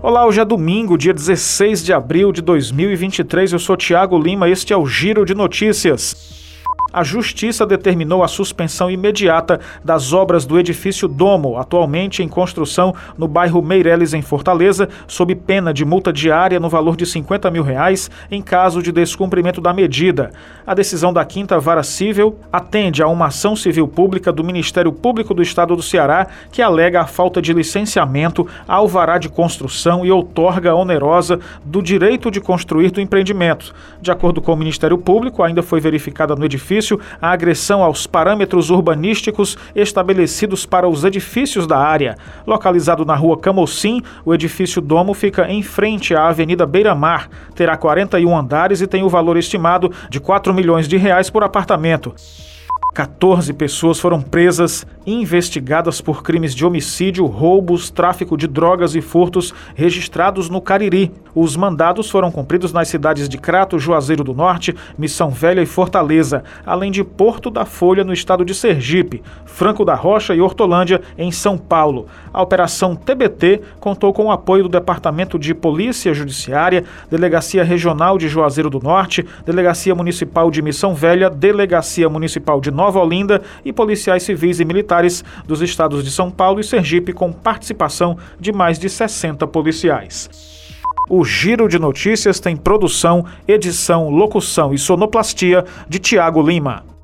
Olá, hoje é domingo, dia 16 de abril de 2023. Eu sou Tiago Lima, este é o Giro de Notícias a Justiça determinou a suspensão imediata das obras do edifício Domo, atualmente em construção no bairro Meireles, em Fortaleza, sob pena de multa diária no valor de 50 mil reais em caso de descumprimento da medida. A decisão da Quinta Vara Civil atende a uma ação civil pública do Ministério Público do Estado do Ceará que alega a falta de licenciamento, alvará de construção e outorga onerosa do direito de construir do empreendimento. De acordo com o Ministério Público, ainda foi verificada no edifício edifício a agressão aos parâmetros urbanísticos estabelecidos para os edifícios da área. Localizado na rua Camocim, o edifício Domo fica em frente à Avenida Beira Mar. Terá 41 andares e tem o valor estimado de 4 milhões de reais por apartamento. 14 pessoas foram presas e investigadas por crimes de homicídio, roubos, tráfico de drogas e furtos registrados no Cariri. Os mandados foram cumpridos nas cidades de Crato, Juazeiro do Norte, Missão Velha e Fortaleza, além de Porto da Folha, no estado de Sergipe, Franco da Rocha e Hortolândia, em São Paulo. A Operação TBT contou com o apoio do Departamento de Polícia Judiciária, Delegacia Regional de Juazeiro do Norte, Delegacia Municipal de Missão Velha, Delegacia Municipal de Nova Olinda e policiais civis e militares dos estados de São Paulo e Sergipe, com participação de mais de 60 policiais. O Giro de Notícias tem produção, edição, locução e sonoplastia de Tiago Lima.